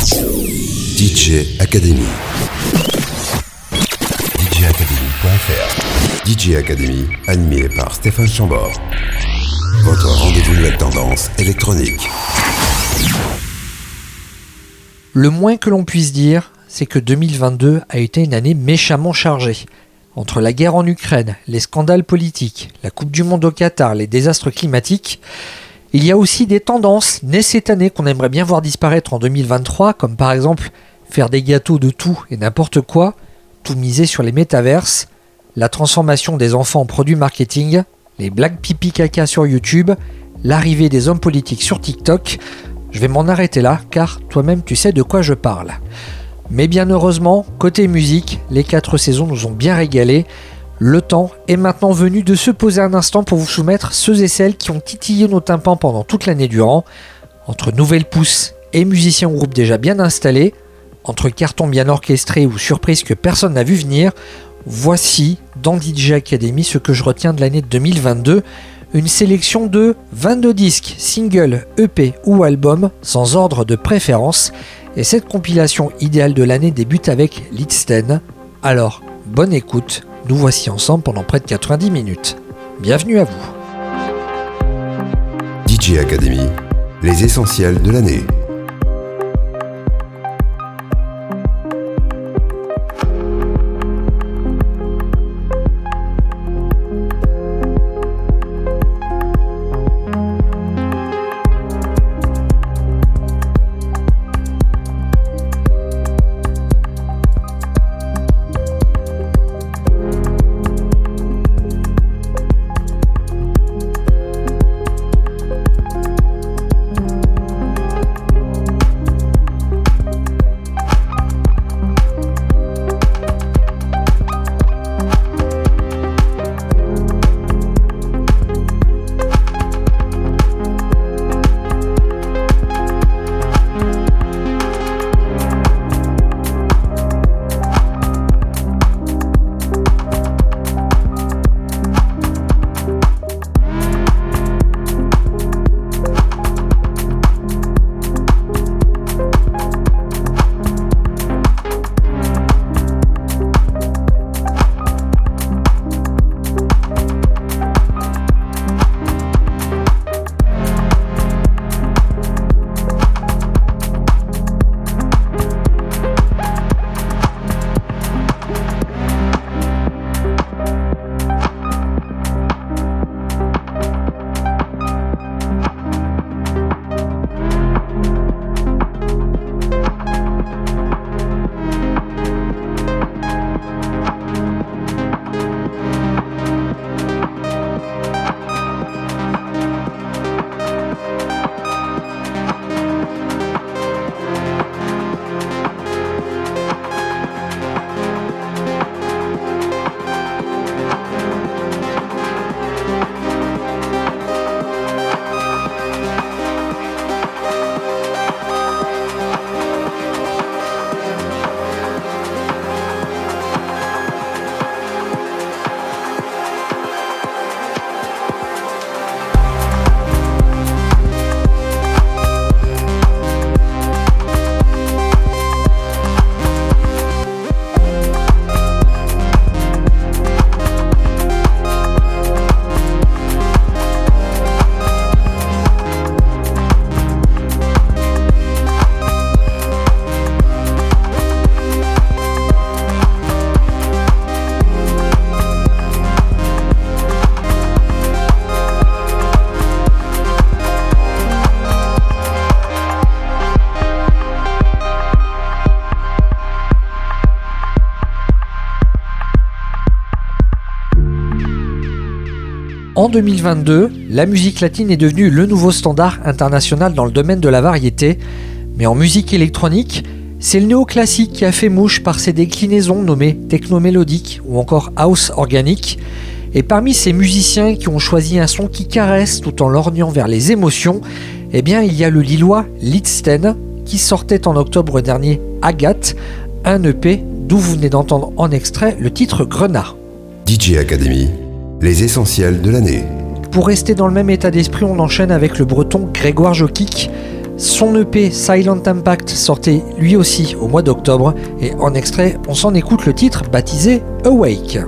DJ Academy. DJacademy.fr DJ Academy, animé par Stéphane Chambord. Votre rendez-vous nouvelle tendance électronique. Le moins que l'on puisse dire, c'est que 2022 a été une année méchamment chargée. Entre la guerre en Ukraine, les scandales politiques, la Coupe du Monde au Qatar, les désastres climatiques, il y a aussi des tendances nées cette année qu'on aimerait bien voir disparaître en 2023, comme par exemple faire des gâteaux de tout et n'importe quoi, tout miser sur les métaverses, la transformation des enfants en produits marketing, les blagues pipi caca sur YouTube, l'arrivée des hommes politiques sur TikTok. Je vais m'en arrêter là car toi-même tu sais de quoi je parle. Mais bien heureusement, côté musique, les quatre saisons nous ont bien régalé. Le temps est maintenant venu de se poser un instant pour vous soumettre ceux et celles qui ont titillé nos tympans pendant toute l'année durant. Entre nouvelles pousses et musiciens ou groupes déjà bien installés, entre cartons bien orchestrés ou surprises que personne n'a vu venir, voici dans DJ Academy ce que je retiens de l'année 2022 une sélection de 22 disques, singles, EP ou albums, sans ordre de préférence. Et cette compilation idéale de l'année débute avec Lidsten. Alors, bonne écoute, nous voici ensemble pendant près de 90 minutes. Bienvenue à vous. DJ Academy, les essentiels de l'année. En 2022, la musique latine est devenue le nouveau standard international dans le domaine de la variété, mais en musique électronique, c'est le néoclassique qui a fait mouche par ses déclinaisons nommées techno-mélodiques ou encore house organique. Et parmi ces musiciens qui ont choisi un son qui caresse tout en lorgnant vers les émotions, eh bien il y a le Lillois Lidsten qui sortait en octobre dernier Agathe, un EP d'où vous venez d'entendre en extrait le titre Grenat. DJ Academy, les essentiels de l'année. Pour rester dans le même état d'esprit, on enchaîne avec le breton Grégoire Jokic. Son EP Silent Impact sortait lui aussi au mois d'octobre et en extrait on s'en écoute le titre baptisé Awake.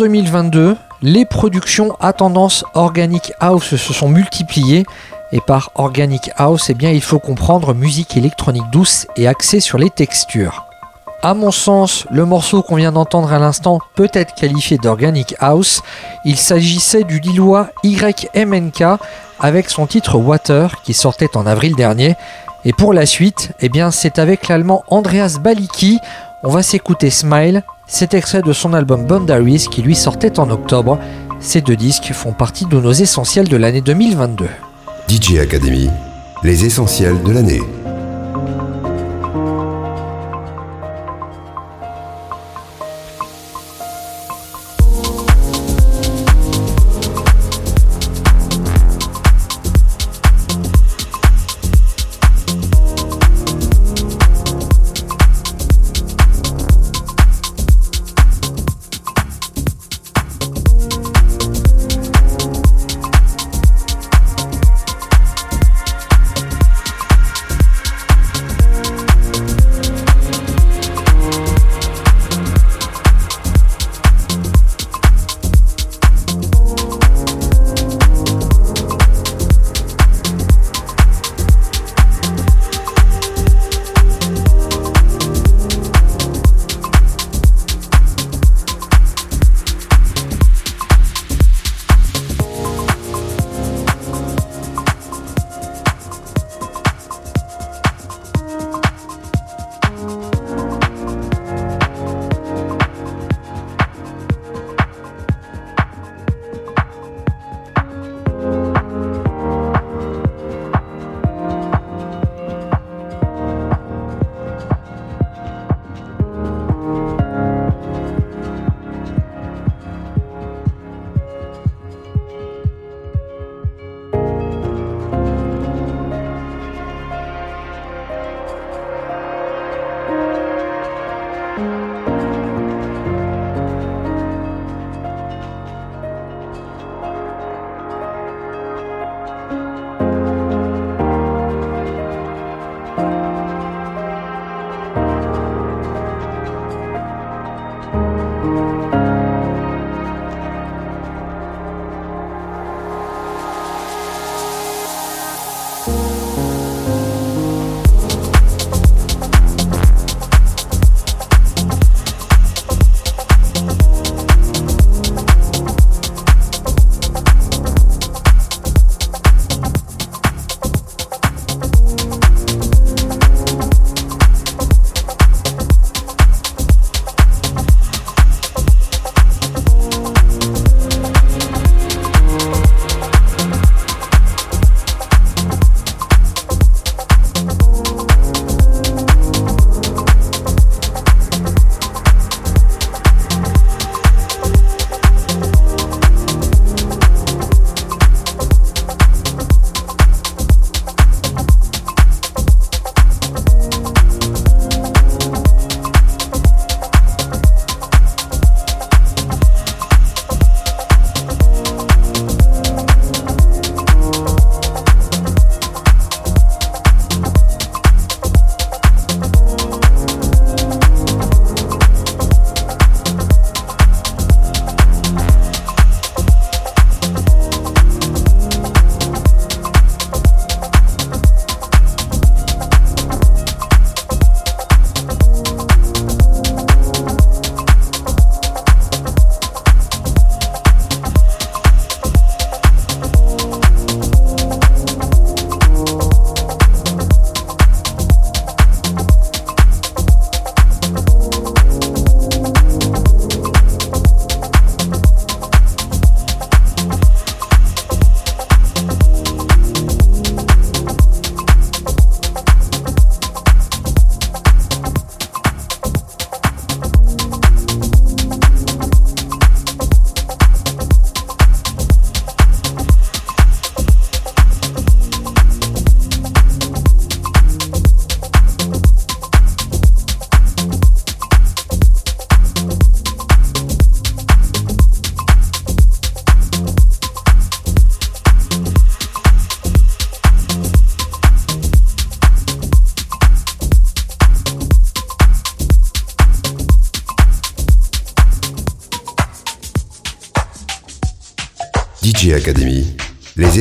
2022, les productions à tendance Organic House se sont multipliées. Et par Organic House, eh bien, il faut comprendre musique électronique douce et axée sur les textures. À mon sens, le morceau qu'on vient d'entendre à l'instant peut être qualifié d'Organic House. Il s'agissait du Lillois YMNK avec son titre Water qui sortait en avril dernier. Et pour la suite, eh c'est avec l'allemand Andreas Baliki. On va s'écouter Smile, cet extrait de son album Boundaries qui lui sortait en octobre. Ces deux disques font partie de nos essentiels de l'année 2022. DJ Academy, les essentiels de l'année.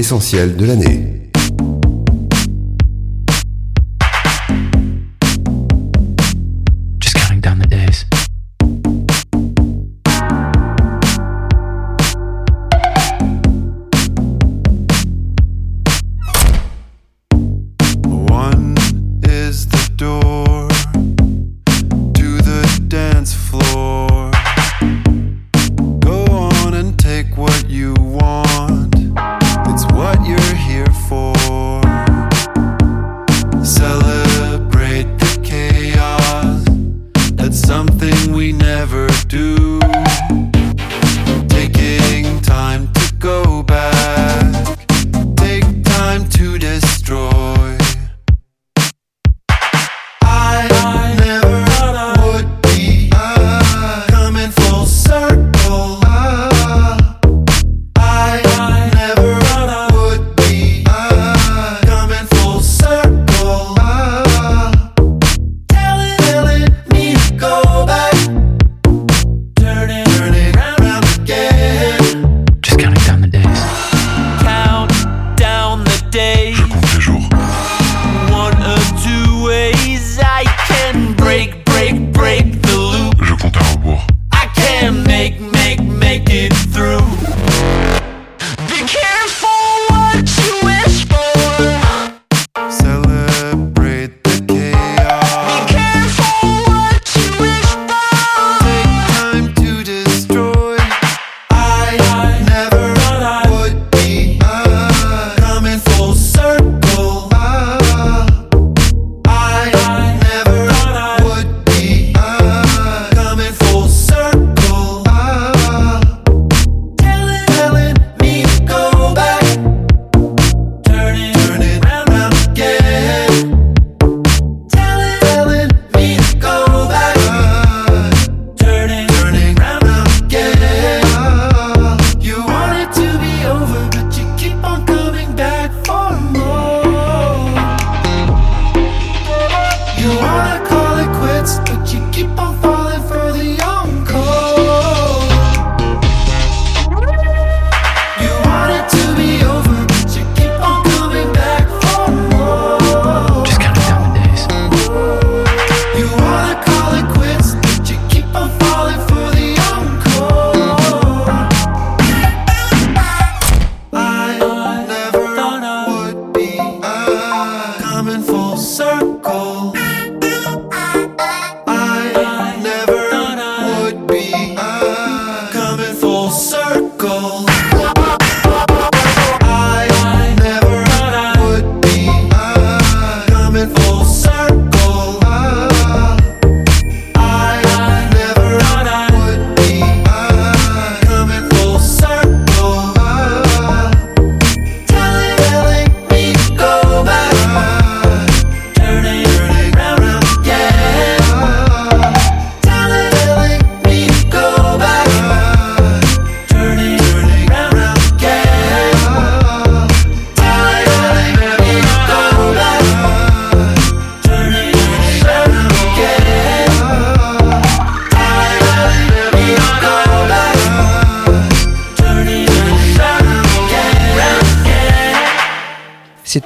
Les essentiels de l'année.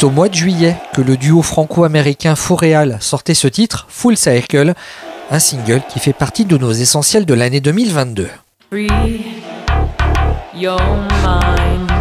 C'est au mois de juillet que le duo franco-américain Foréal sortait ce titre, Full Circle, un single qui fait partie de nos essentiels de l'année 2022. again.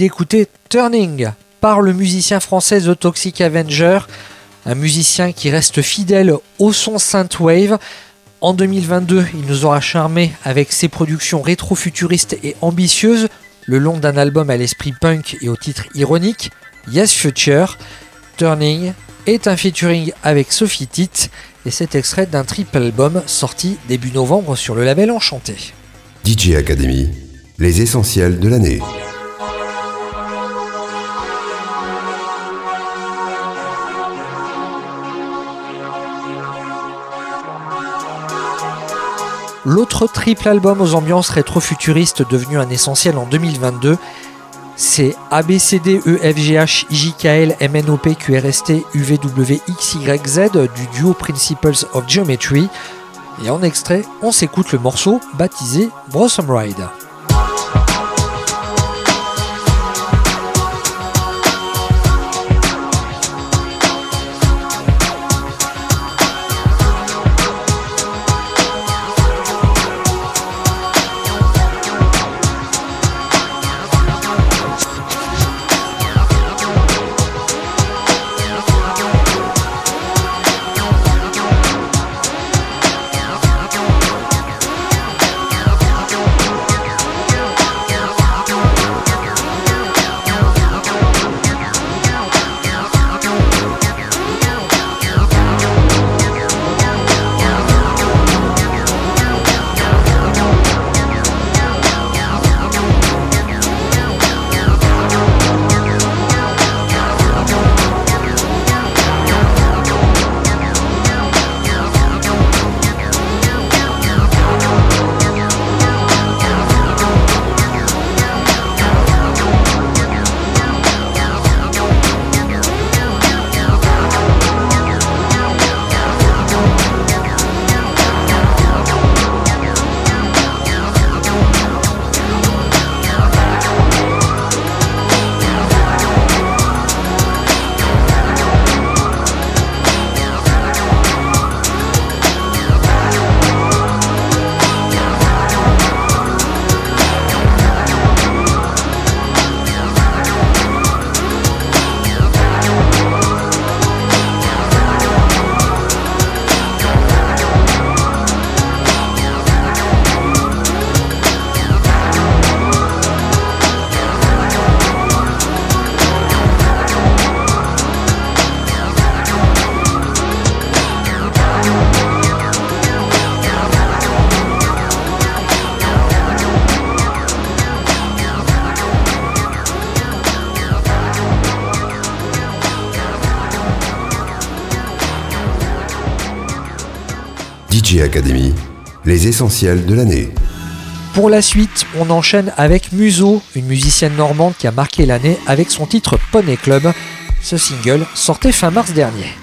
D'écouter Turning par le musicien français The Toxic Avenger, un musicien qui reste fidèle au son synthwave. En 2022, il nous aura charmé avec ses productions rétro-futuristes et ambitieuses, le long d'un album à l'esprit punk et au titre ironique, Yes Future. Turning est un featuring avec Sophie Titt et cet extrait d'un triple album sorti début novembre sur le label Enchanté. DJ Academy, les essentiels de l'année. L'autre triple album aux ambiances rétro-futuristes devenu un essentiel en 2022, c'est ABCD EFGH IJKL MNOP QRST UVWXYZ du duo Principles of Geometry. Et en extrait, on s'écoute le morceau baptisé Blossom Ride. Academy, les essentiels de l'année. Pour la suite, on enchaîne avec Muso, une musicienne normande qui a marqué l'année avec son titre Poney Club. Ce single sortait fin mars dernier.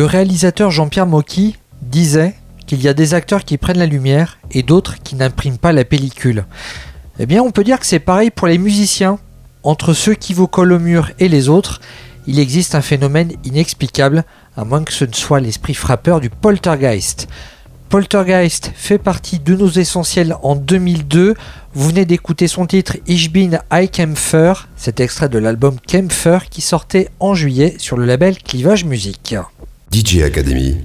Le réalisateur Jean-Pierre Mocky disait qu'il y a des acteurs qui prennent la lumière et d'autres qui n'impriment pas la pellicule. Eh bien, on peut dire que c'est pareil pour les musiciens. Entre ceux qui vous collent au mur et les autres, il existe un phénomène inexplicable, à moins que ce ne soit l'esprit frappeur du poltergeist. Poltergeist fait partie de nos essentiels en 2002. Vous venez d'écouter son titre Ich bin I Kempfer, cet extrait de l'album Kempfer qui sortait en juillet sur le label Clivage Music. DJ Academy,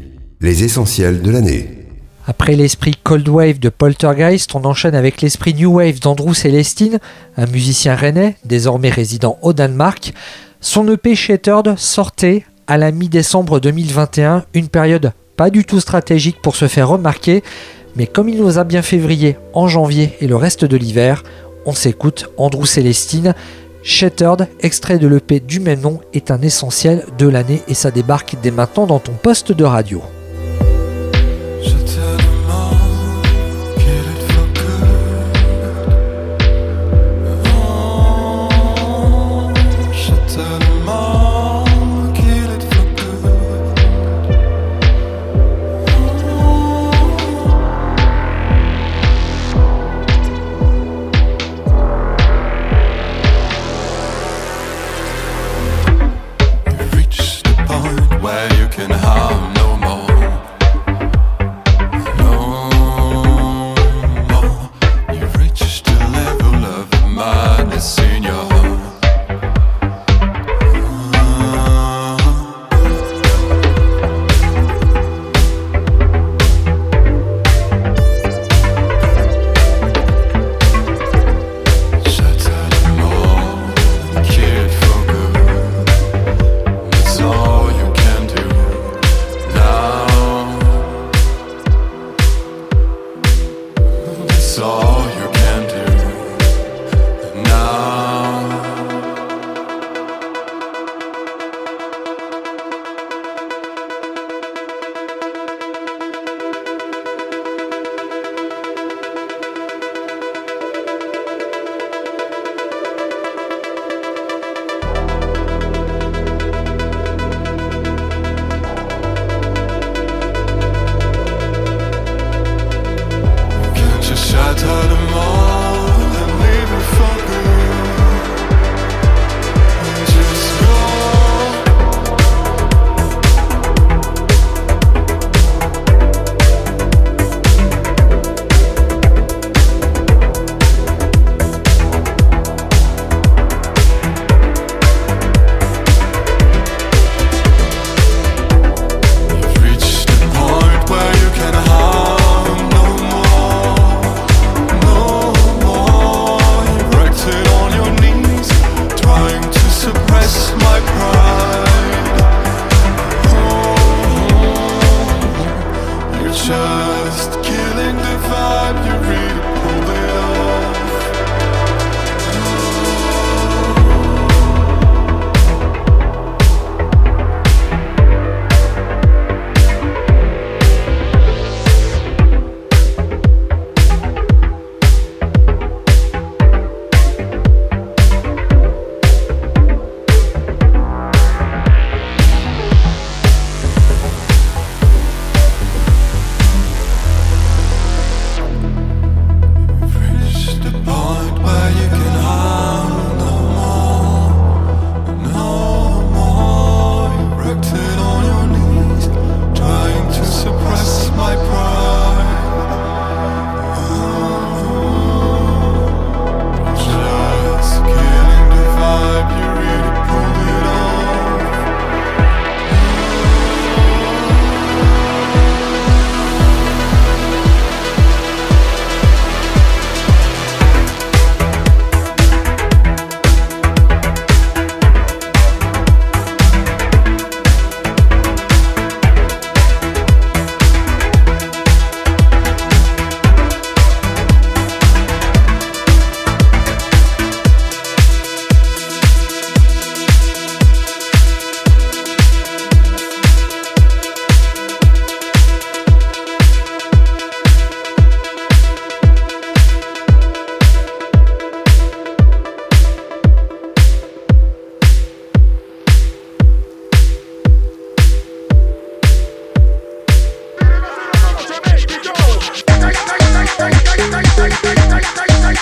les essentiels de l'année. Après l'esprit Cold Wave de Poltergeist, on enchaîne avec l'esprit New Wave d'Andrew Celestine, un musicien rennais, désormais résident au Danemark. Son EP Shattered sortait à la mi-décembre 2021, une période pas du tout stratégique pour se faire remarquer, mais comme il nous a bien février en janvier et le reste de l'hiver, on s'écoute Andrew Célestine. Shattered, extrait de l'EP du même nom, est un essentiel de l'année et ça débarque dès maintenant dans ton poste de radio.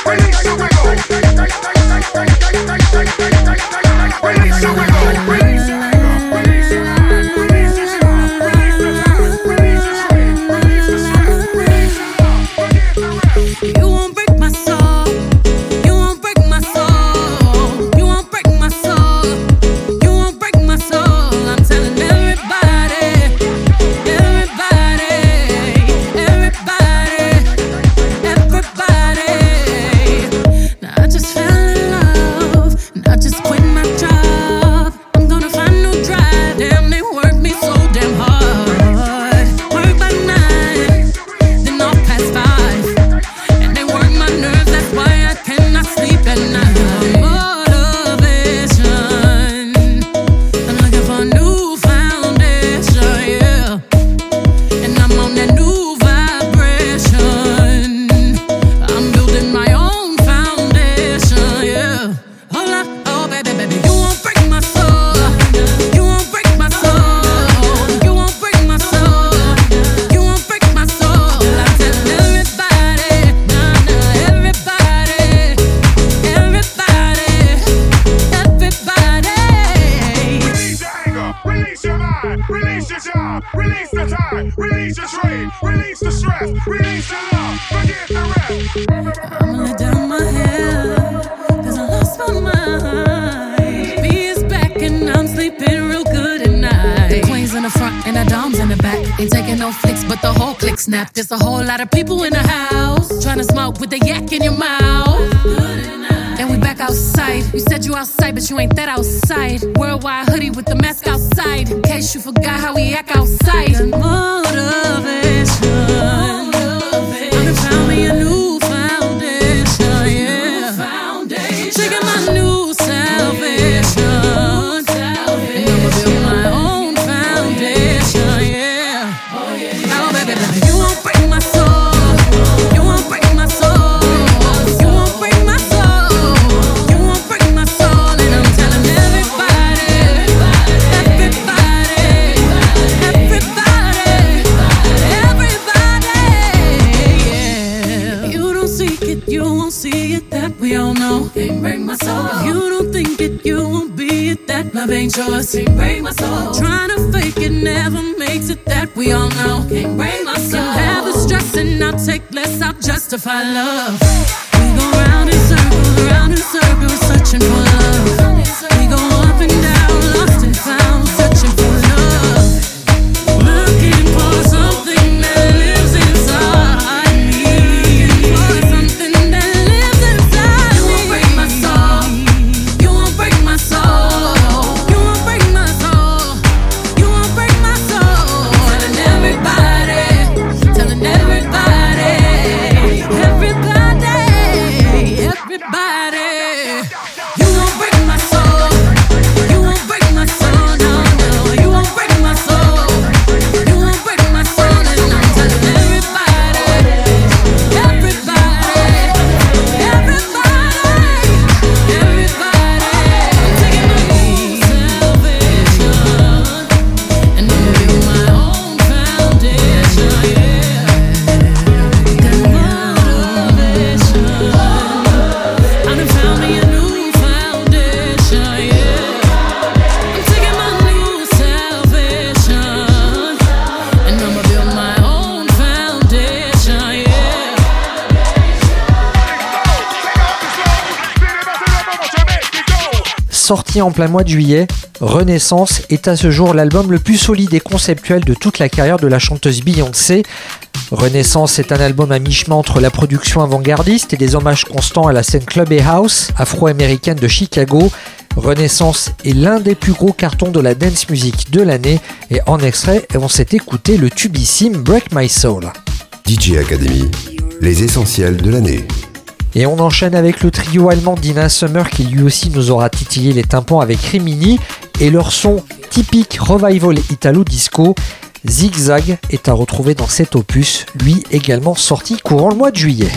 Well, We go round in circles, round in circles, searching for love. Sorti en plein mois de juillet, Renaissance est à ce jour l'album le plus solide et conceptuel de toute la carrière de la chanteuse Beyoncé. Renaissance est un album à mi-chemin entre la production avant-gardiste et des hommages constants à la scène club et house afro-américaine de Chicago. Renaissance est l'un des plus gros cartons de la dance music de l'année et en extrait, on s'est écouté le tubissime Break My Soul. DJ Academy, les essentiels de l'année. Et on enchaîne avec le trio allemand Dina Summer qui lui aussi nous aura titillé les tympans avec Rimini et leur son typique revival italo-disco. Zigzag est à retrouver dans cet opus, lui également sorti courant le mois de juillet.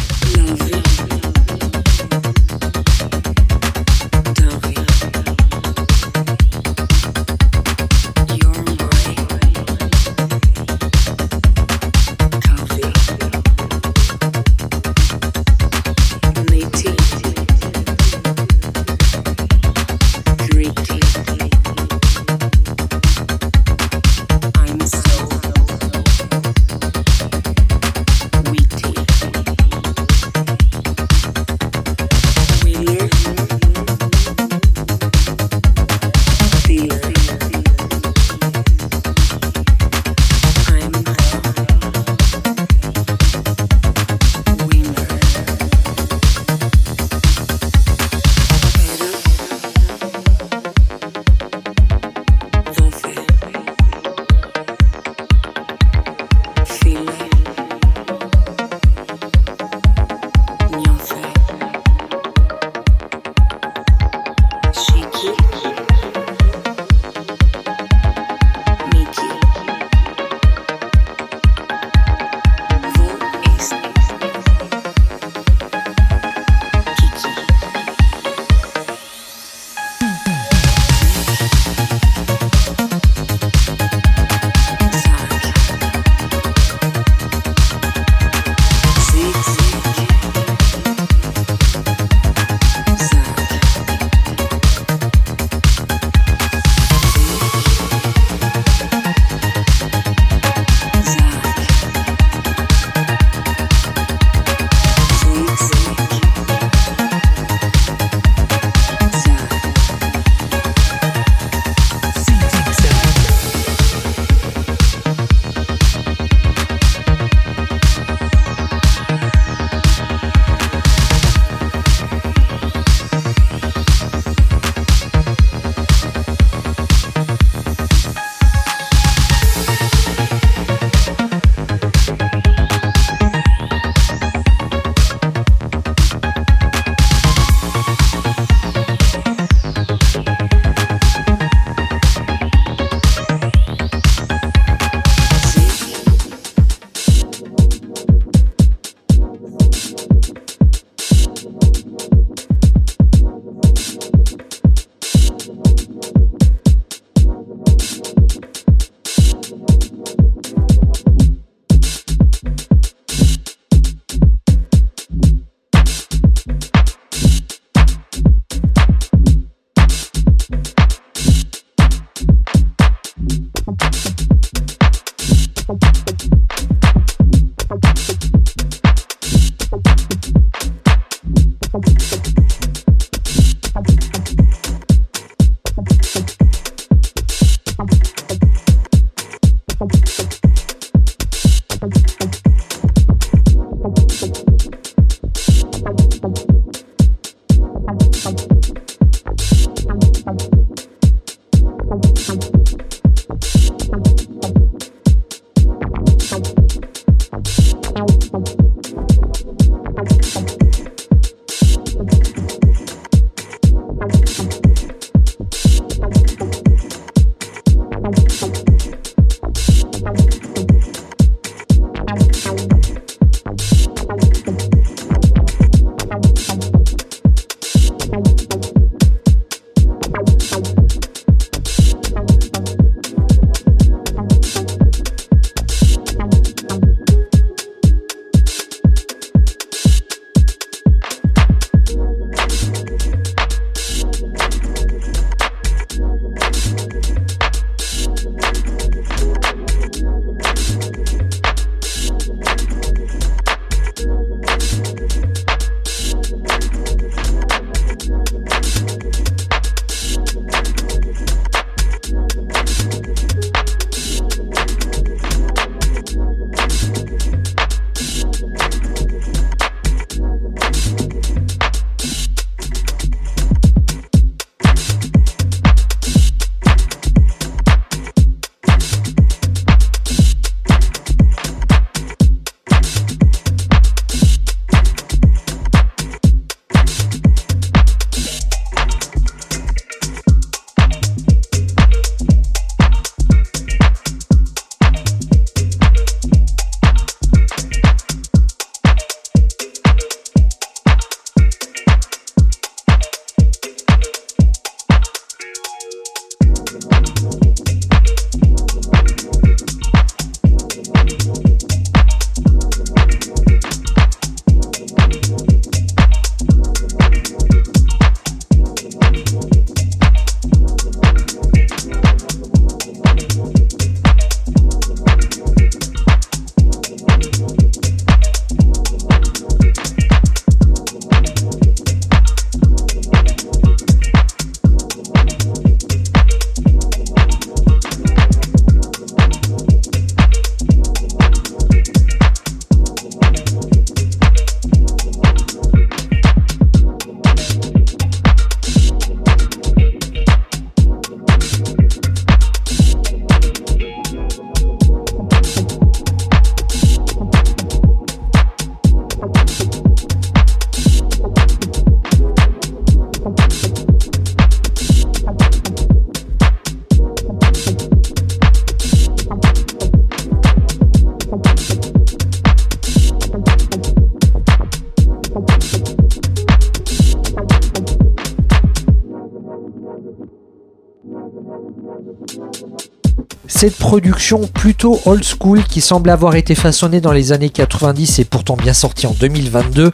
Production plutôt old school qui semble avoir été façonnée dans les années 90 et pourtant bien sortie en 2022,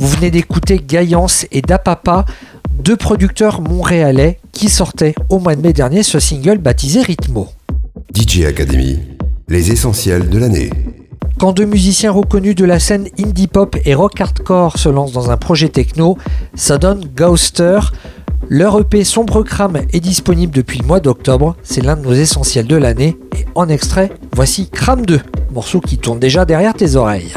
vous venez d'écouter Gaillance et Dapapa, deux producteurs montréalais qui sortaient au mois de mai dernier ce single baptisé Rhythmo. DJ Academy, les essentiels de l'année. Quand deux musiciens reconnus de la scène indie pop et rock hardcore se lancent dans un projet techno, ça donne Ghoster. Leur EP Sombre Crame est disponible depuis le mois d'octobre, c'est l'un de nos essentiels de l'année, et en extrait, voici Crame 2, morceau qui tourne déjà derrière tes oreilles.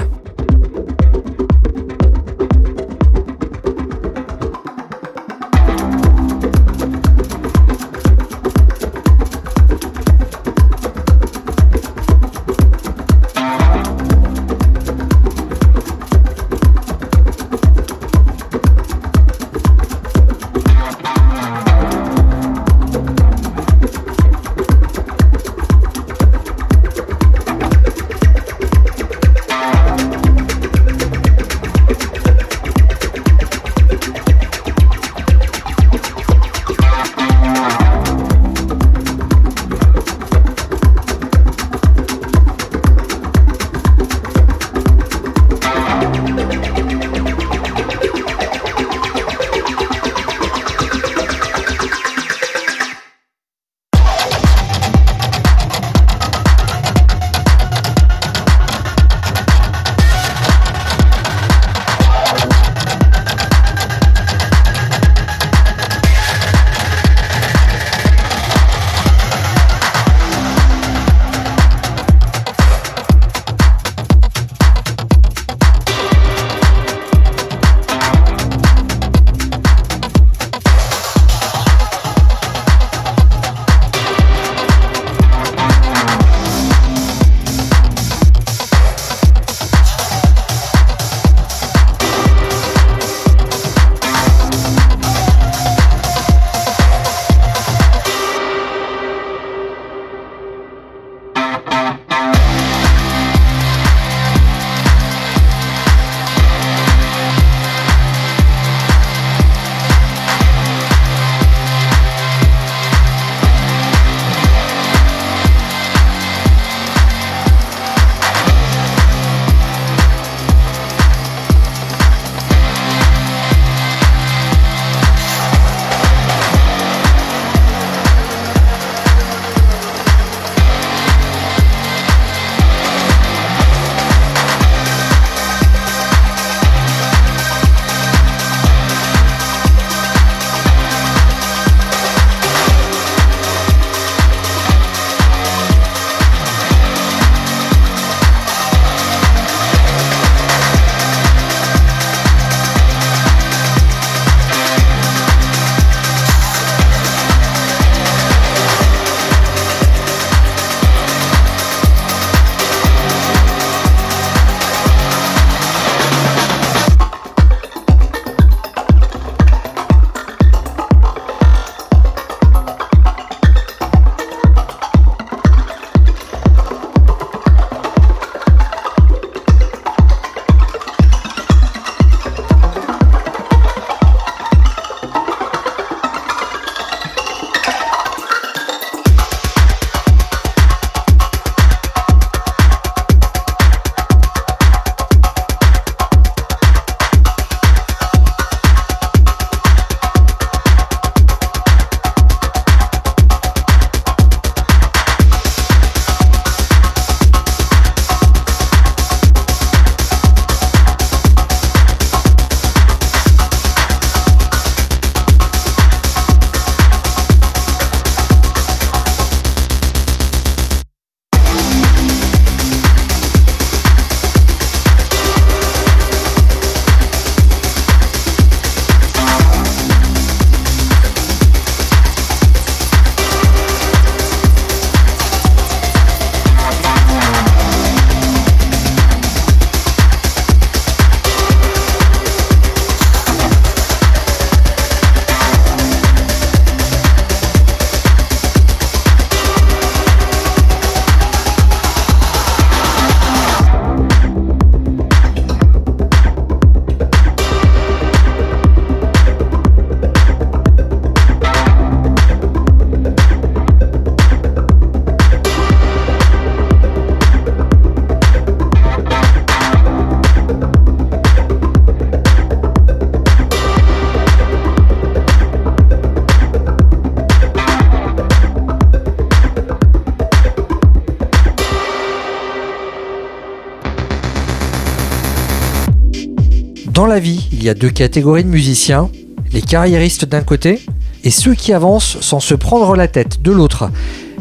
A deux catégories de musiciens, les carriéristes d'un côté et ceux qui avancent sans se prendre la tête de l'autre.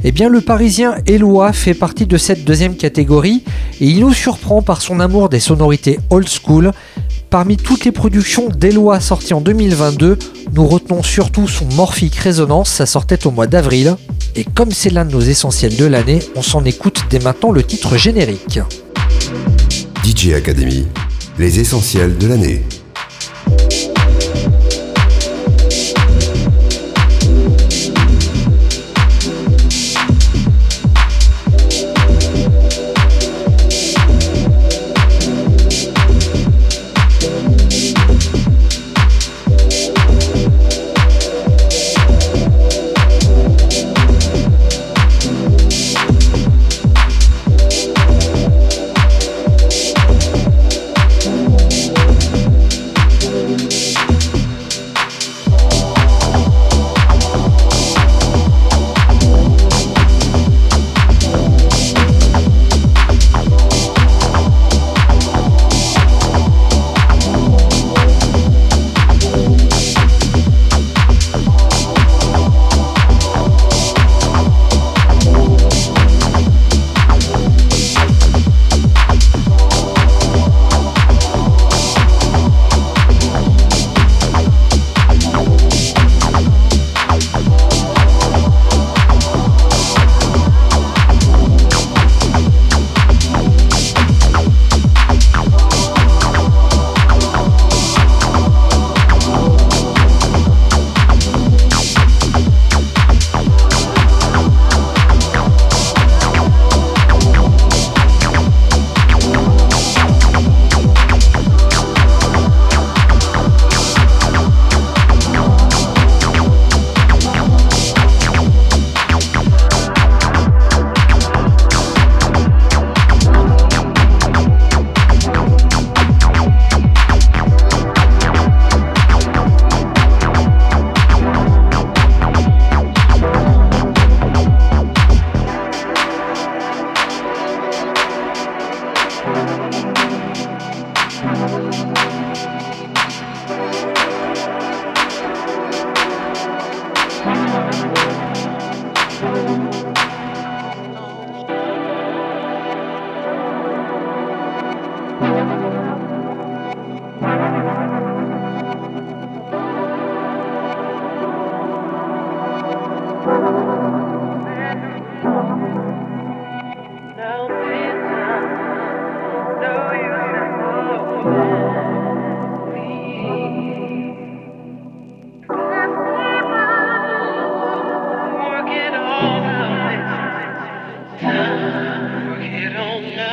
Eh bien, le Parisien Eloi fait partie de cette deuxième catégorie et il nous surprend par son amour des sonorités old school. Parmi toutes les productions d'Eloi sorties en 2022, nous retenons surtout son Morphique Résonance, ça sortait au mois d'avril. Et comme c'est l'un de nos essentiels de l'année, on s'en écoute dès maintenant le titre générique. DJ Academy, les essentiels de l'année. We're here all.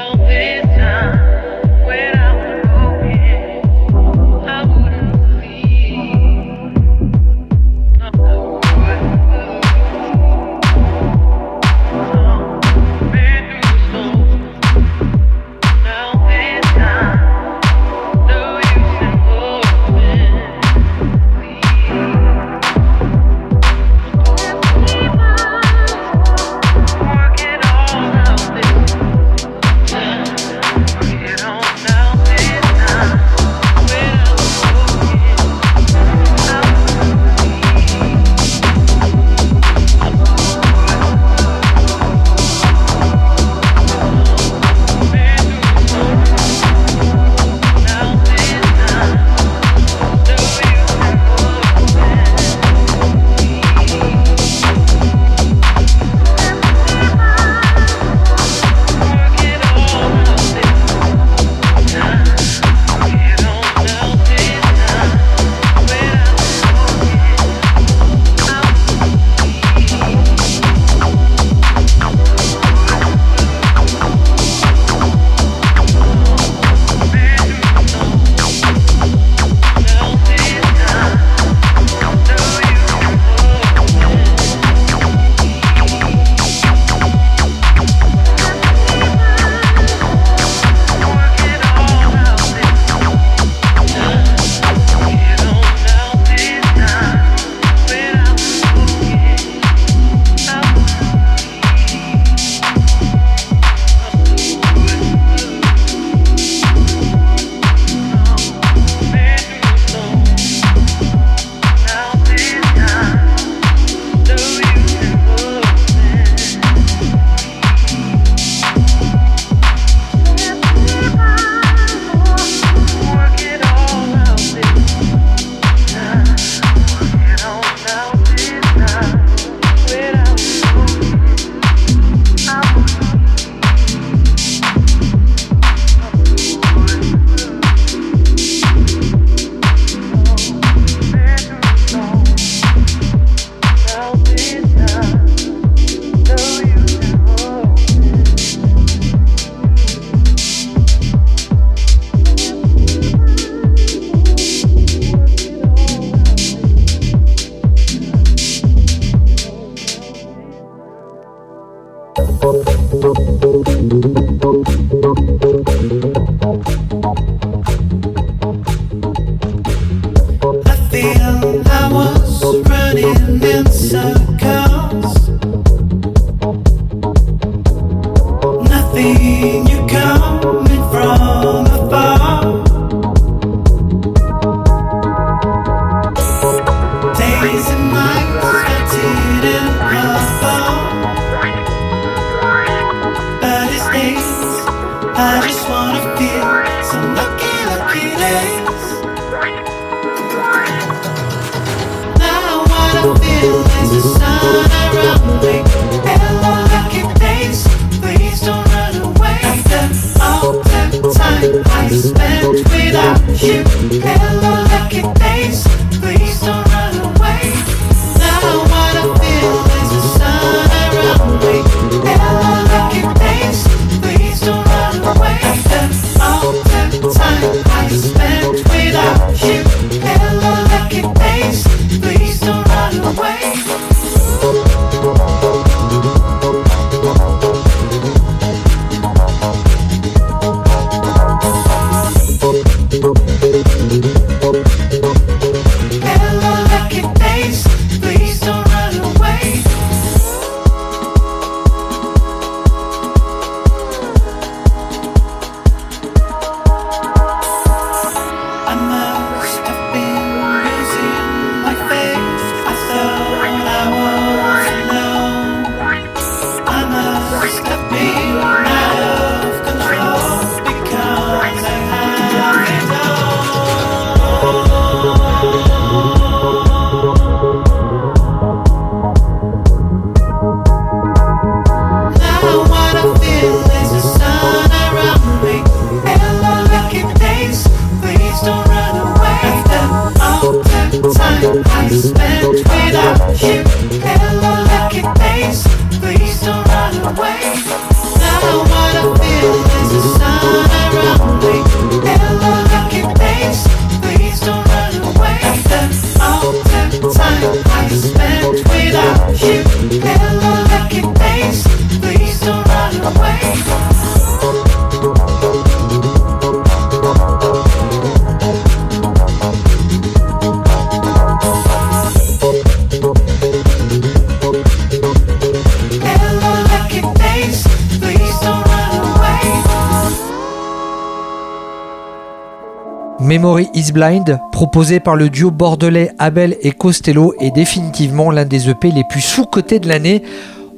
Blind, proposé par le duo bordelais Abel et Costello, est définitivement l'un des EP les plus sous-cotés de l'année.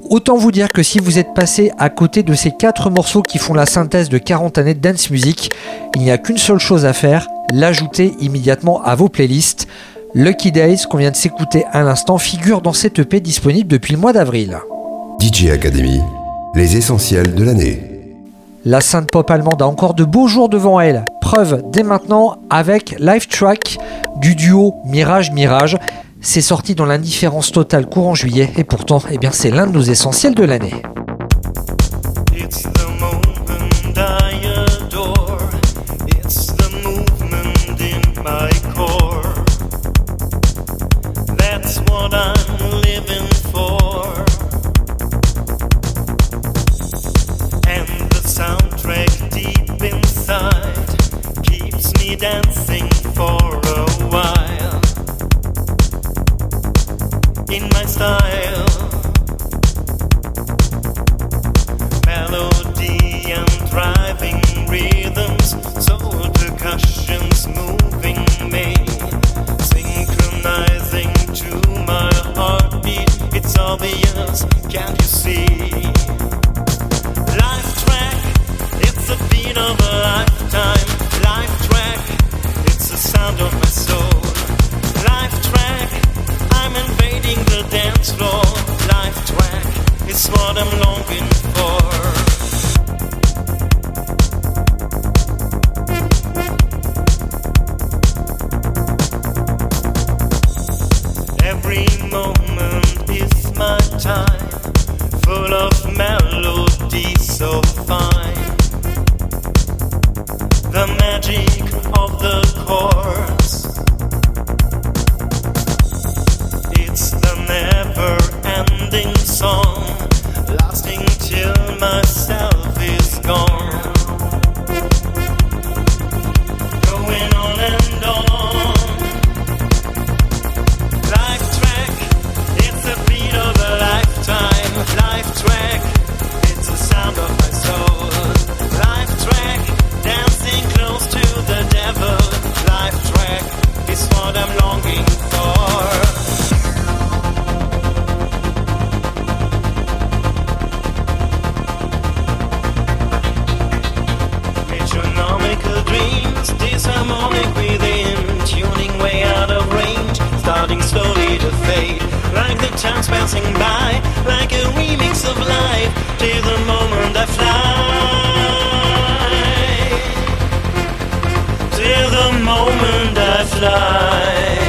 Autant vous dire que si vous êtes passé à côté de ces quatre morceaux qui font la synthèse de 40 années de dance music, il n'y a qu'une seule chose à faire, l'ajouter immédiatement à vos playlists. Lucky Days, qu'on vient de s'écouter à l'instant, figure dans cette EP disponible depuis le mois d'avril. DJ Academy, les essentiels de l'année. La sainte pop allemande a encore de beaux jours devant elle. Preuve dès maintenant avec Live Track du duo Mirage Mirage. C'est sorti dans l'indifférence totale courant juillet et pourtant, eh bien, c'est l'un de nos essentiels de l'année. Dancing for a while in my style. Melody and driving rhythms, so percussions moving me, synchronizing to my heartbeat. It's obvious, can't you see? Life track, it's a beat of a lifetime. Floor. Life track, it's what I'm longing for. passing by like a remix of life till the moment I fly. Till the moment I fly.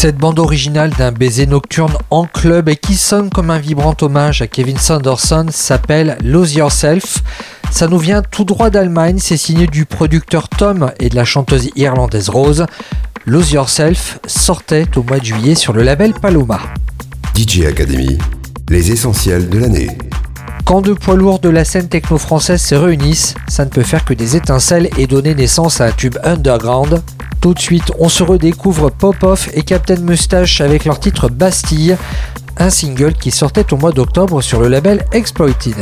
Cette bande originale d'un baiser nocturne en club et qui sonne comme un vibrant hommage à Kevin Sanderson s'appelle Lose Yourself. Ça nous vient tout droit d'Allemagne, c'est signé du producteur Tom et de la chanteuse irlandaise Rose. Lose Yourself sortait au mois de juillet sur le label Paloma. DJ Academy, les essentiels de l'année. Quand deux poids lourds de la scène techno-française se réunissent, ça ne peut faire que des étincelles et donner naissance à un tube underground. Tout de suite, on se redécouvre Pop-Off et Captain Moustache avec leur titre Bastille, un single qui sortait au mois d'octobre sur le label Exploited.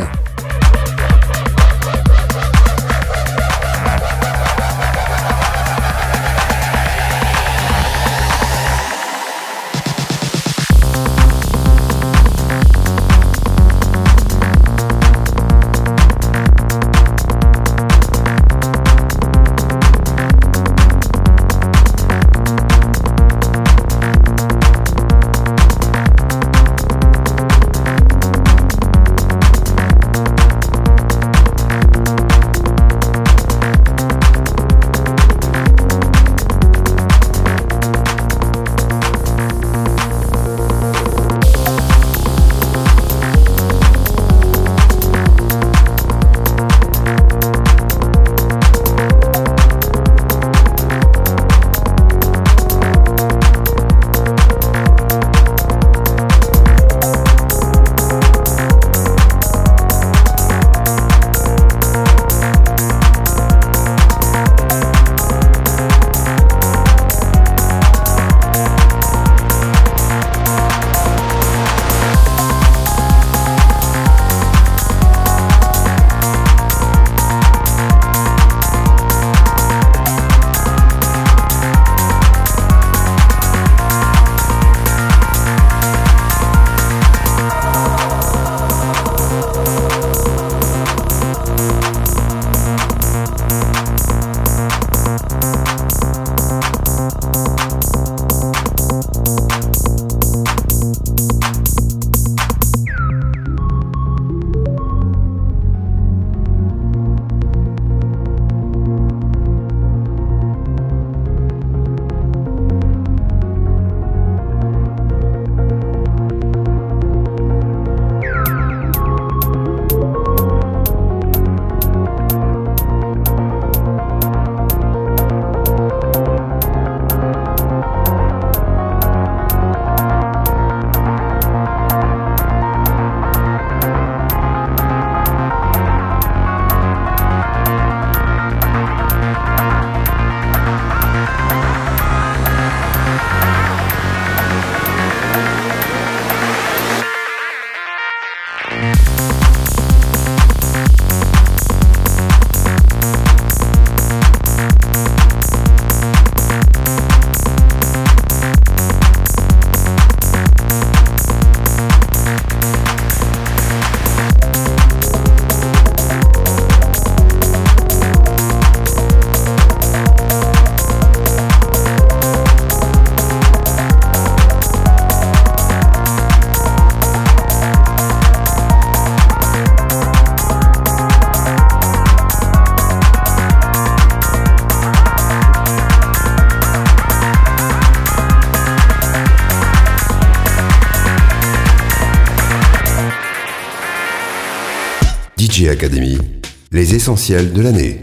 Les essentiels de l'année.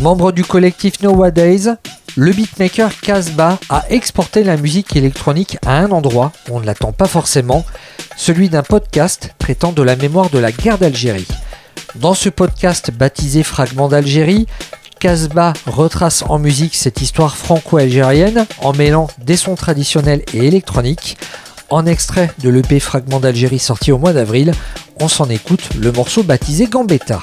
Membre du collectif Nowadays, le beatmaker Casbah a exporté la musique électronique à un endroit on ne l'attend pas forcément, celui d'un podcast traitant de la mémoire de la guerre d'Algérie. Dans ce podcast baptisé Fragments d'Algérie, Casbah retrace en musique cette histoire franco-algérienne en mêlant des sons traditionnels et électroniques. En extrait de l'EP Fragments d'Algérie sorti au mois d'avril, on s'en écoute le morceau baptisé Gambetta.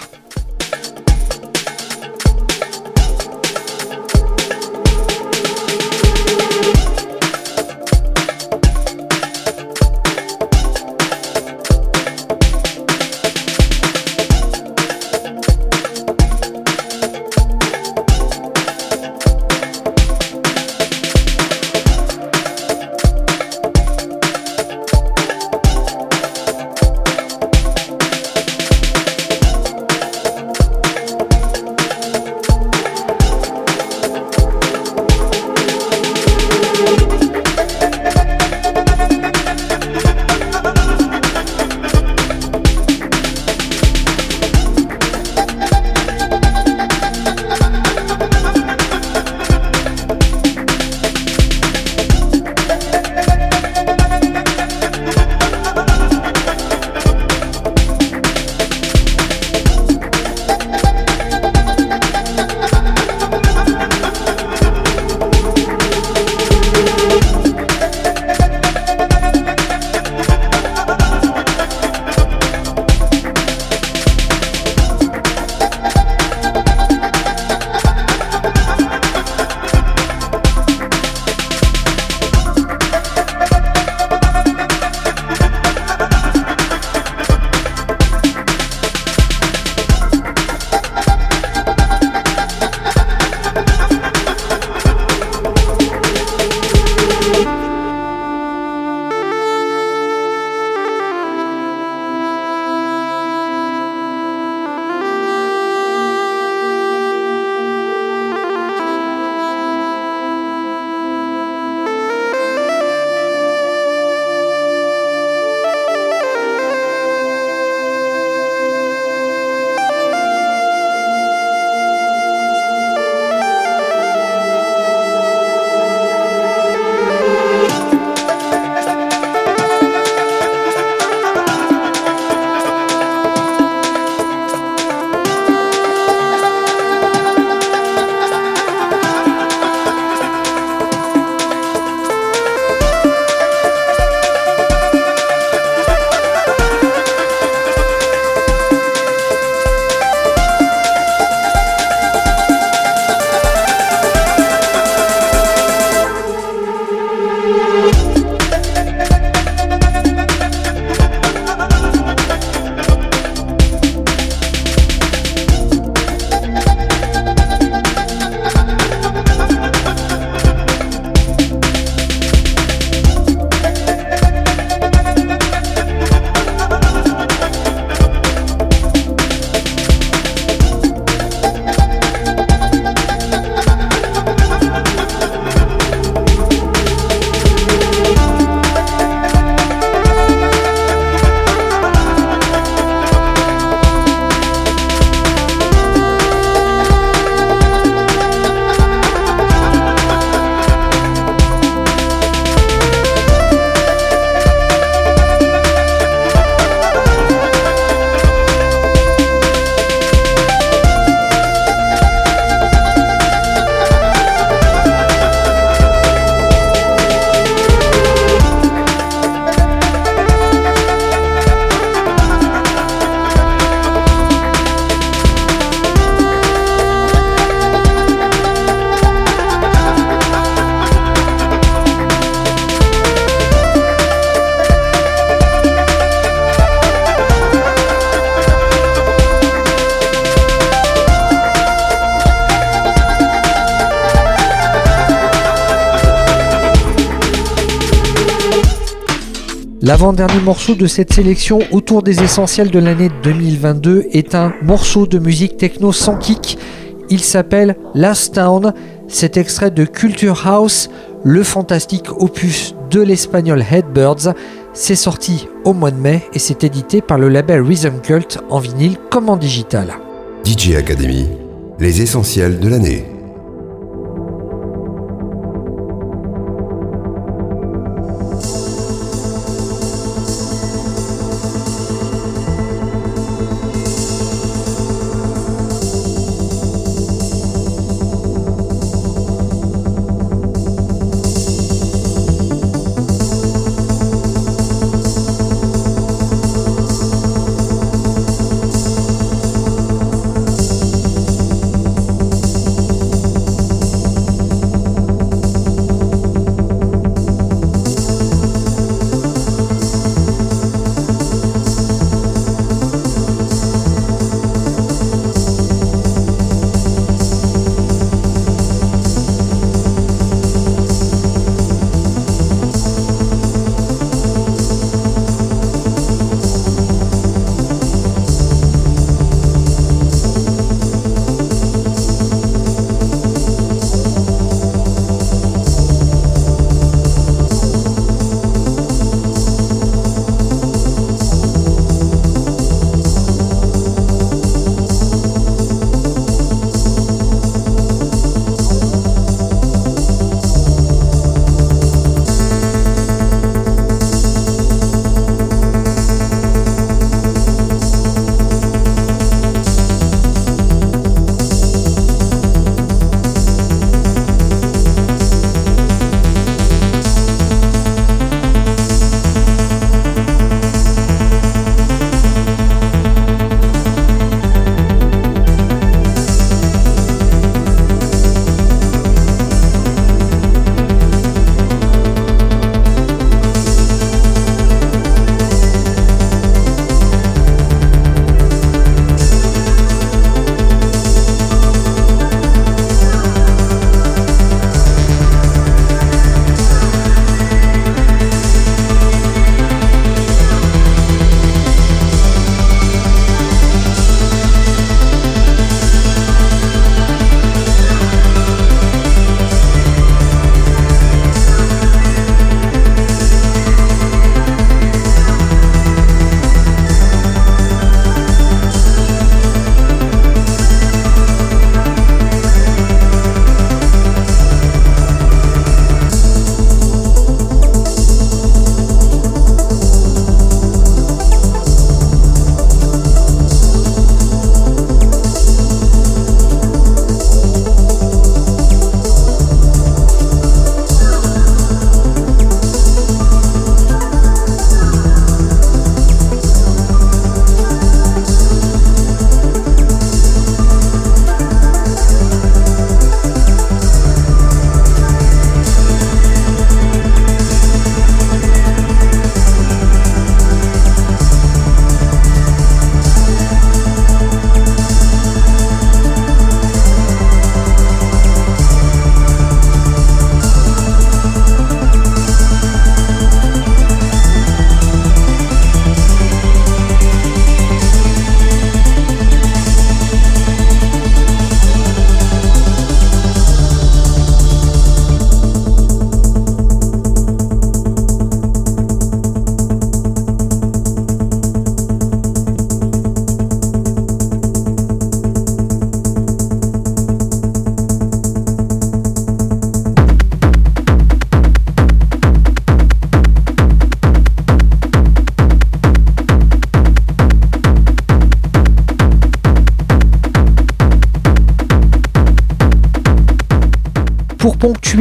L'avant-dernier morceau de cette sélection autour des essentiels de l'année 2022 est un morceau de musique techno sans kick. Il s'appelle Last Town. Cet extrait de Culture House, le fantastique opus de l'espagnol Headbirds. C'est sorti au mois de mai et c'est édité par le label Rhythm Cult en vinyle comme en digital. DJ Academy, les essentiels de l'année.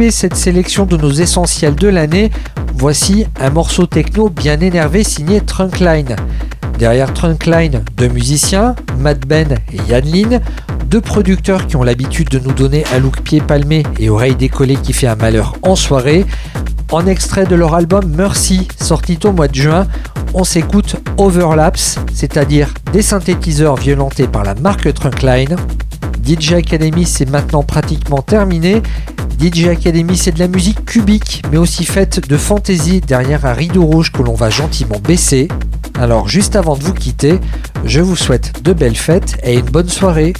Cette sélection de nos essentiels de l'année, voici un morceau techno bien énervé signé Trunkline. Derrière Trunkline, deux musiciens, Matt Ben et Yann Lin, deux producteurs qui ont l'habitude de nous donner un look pied palmé et oreille décollée qui fait un malheur en soirée. En extrait de leur album Mercy, sorti au mois de juin, on s'écoute Overlaps, c'est-à-dire des synthétiseurs violentés par la marque Trunkline. DJ Academy c'est maintenant pratiquement terminé. DJ Academy, c'est de la musique cubique, mais aussi faite de fantaisie derrière un rideau rouge que l'on va gentiment baisser. Alors, juste avant de vous quitter, je vous souhaite de belles fêtes et une bonne soirée.